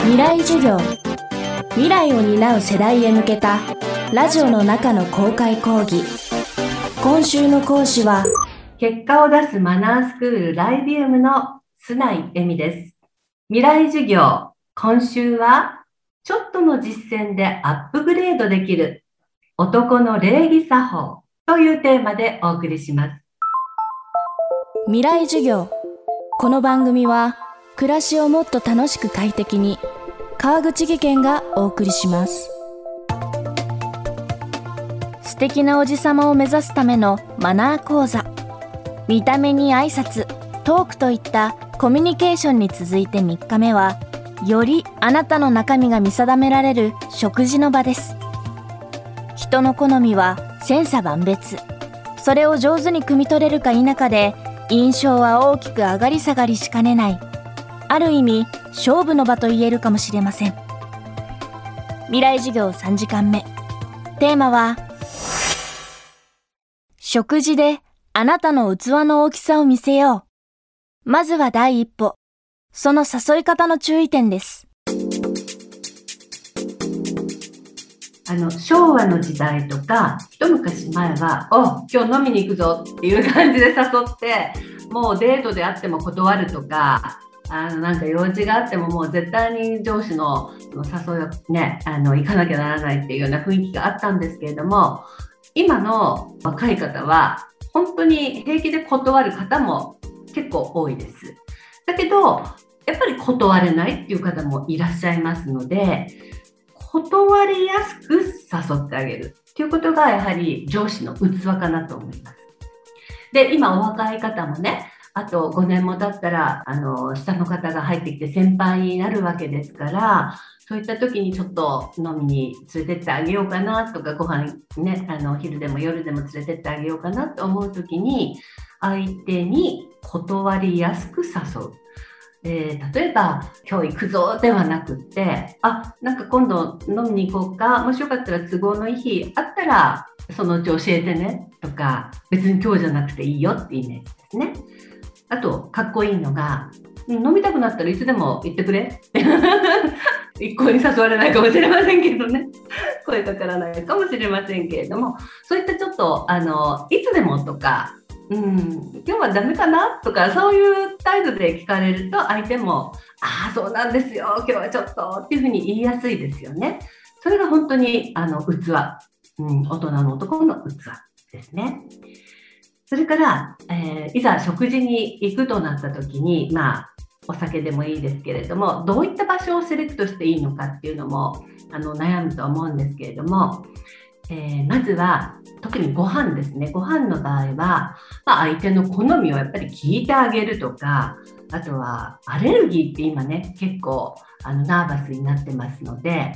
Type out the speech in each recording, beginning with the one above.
未来授業。未来を担う世代へ向けたラジオの中の公開講義。今週の講師は結果を出すマナースクールライビウムの須内恵美です。未来授業今週はちょっとの実践でアップグレードできる男の礼儀作法というテーマでお送りします。未来授業。この番組は暮らしをもっと楽しく快適に川口義賢がお送りします。素敵なおじさまを目指すためのマナー講座。見た目に挨拶トークといったコミュニケーションに続いて3日目はよりあなたの中身が見定められる食事の場です。人の好みは千差万別。それを上手に汲み取れるか否かで印象は大きく上がり下がりしかねない。ある意味勝負の場と言えるかもしれません。未来授業3時間目。テーマは食事であなたの器の大きさを見せよう。まずは第一歩。その誘い方の注意点です。あの昭和の時代とか一昔前は「お今日飲みに行くぞ」っていう感じで誘ってもうデートであっても断るとかあのなんか用事があってももう絶対に上司の誘いをねあの行かなきゃならないっていうような雰囲気があったんですけれども今の若い方は本当に平気で断る方も結構多いです。だけどやっぱり断れないっていう方もいらっしゃいますので断りやすく誘ってあげるっていうことがやはり上司の器かなと思います。で今お若い方もねあと5年も経ったらあの下の方が入ってきて先輩になるわけですからそういった時にちょっと飲みに連れてってあげようかなとかご飯ねあの昼でも夜でも連れてってあげようかなと思う時に相手に断りやすく誘う。えー、例えば「今日行くぞ」ではなくって「あなんか今度飲みに行こうかもしよかったら都合のいい日あったらそのうち教えてね」とか「別に今日じゃなくていいよ」ってイメージですね。あとかっこいいのが「飲みたくなったらいつでも言ってくれ」一向に誘われないかもしれませんけどね。声かからないかもしれませんけれども。そういったちょっとあのいつでもとかうん、今日はダメかなとかそういう態度で聞かれると相手も「ああそうなんですよ。今日はちょっと」っていうふうに言いやすいですよね。それが本当にあの器、うん、大人の男の器ですね。それから、えー、いざ食事に行くとなった時にまあお酒でもいいですけれどもどういった場所をセレクトしていいのかっていうのもあの悩むと思うんですけれども、えー、まずは特にご飯ですね。ご飯の場合は、まあ、相手の好みをやっぱり聞いてあげるとかあとはアレルギーって今ね結構あのナーバスになってますので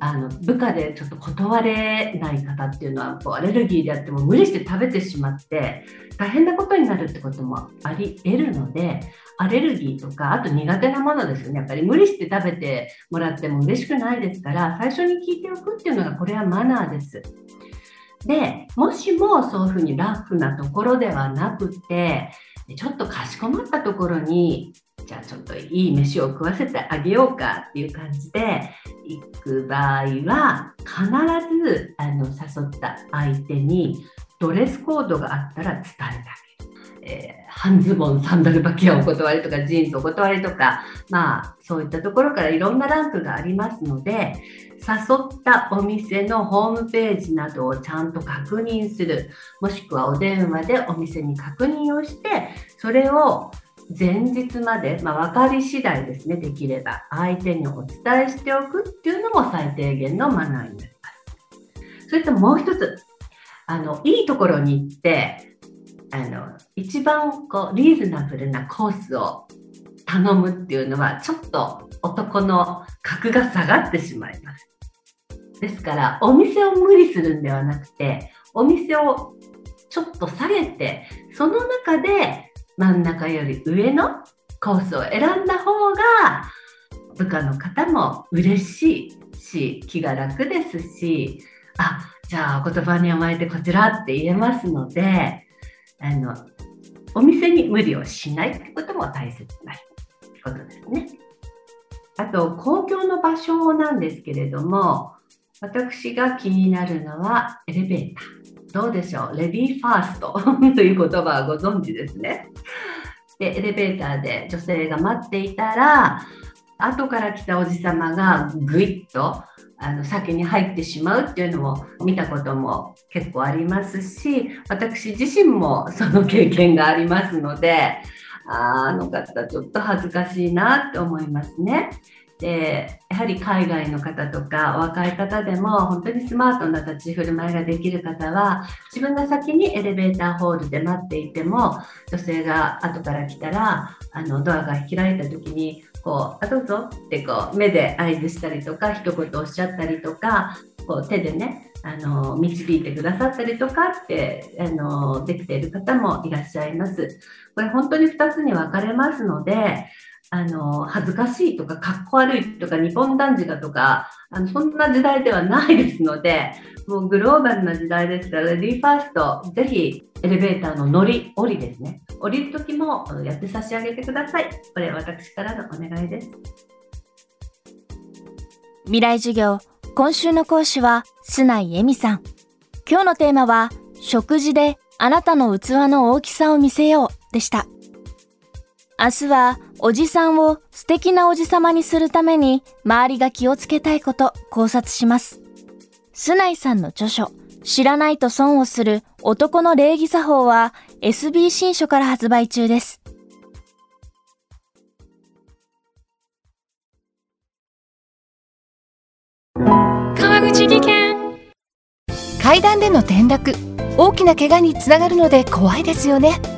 あの部下でちょっと断れない方っていうのはこうアレルギーであっても無理して食べてしまって大変なことになるってこともあり得るのでアレルギーとかあと苦手なものですよねやっぱり無理して食べてもらっても嬉しくないですから最初に聞いておくっていうのがこれはマナーです。でもしもそういうふうにラフなところではなくてちょっとかしこまったところにじゃあちょっといい飯を食わせてあげようかっていう感じで行く場合は必ずあの誘った相手にドレスコードがあったら伝えてあげる。えー、半ズボンサンダル履きはお断りとかジーンズお断りとかまあそういったところからいろんなランクがありますので誘ったお店のホームページなどをちゃんと確認するもしくはお電話でお店に確認をしてそれを前日まで、まあ、分かり次第ですねできれば。相手にお伝えしておくっていうのも最低限のマナーになります。それともう一つあのいいところに行ってあの一番こうリーズナブルなコースを頼むっていうのはちょっと男の格が下がってしまいます。ですからお店を無理するんではなくてお店をちょっと下げてその中で真ん中より上のコースを選んだ方が部下の方も嬉しいし気が楽ですしあじゃあお言葉に甘えてこちらって言えますのであのお店に無理をしないってことも大切なことですね。あと公共の場所なんですけれども私が気になるのはエレベーター。どうでしょう？レディーファースト。という言葉はご存知ですね。でエレベーターで女性が待っていたら後から来たおじさまがぐいっとあの先に入ってしまうっていうのも見たことも結構ありますし私自身もその経験がありますのであの方ちょっと恥ずかしいなって思いますね。でやはり海外の方とかお若い方でも本当にスマートな立ち振る舞いができる方は自分が先にエレベーターホールで待っていても女性が後から来たらあのドアが開いた時にこうあどうぞってこう目で合図したりとか一言おっしゃったりとかこう手でねあの導いてくださったりとかってあのできている方もいらっしゃいます。これ本当に2つに分かれますのであの恥ずかしいとかかっこ悪いとか日本男児だとかあのそんな時代ではないですのでもうグローバルな時代ですからレディーファーストぜひエレベーターの乗り降りですね。降りる時もやって差し上げてください。これ私からのお願いです。未来授業今週の講師は須内恵美さん。今日のテーマは食事であなたの器の大きさを見せようでした。明日はおじさんを素敵なおじさまにするために周りが気をつけたいこと考察します。須内さんの著書、知らないと損をする男の礼儀作法は SB 新書から発売中です。川口技研階段での転落大きな怪我につながるので怖いですよね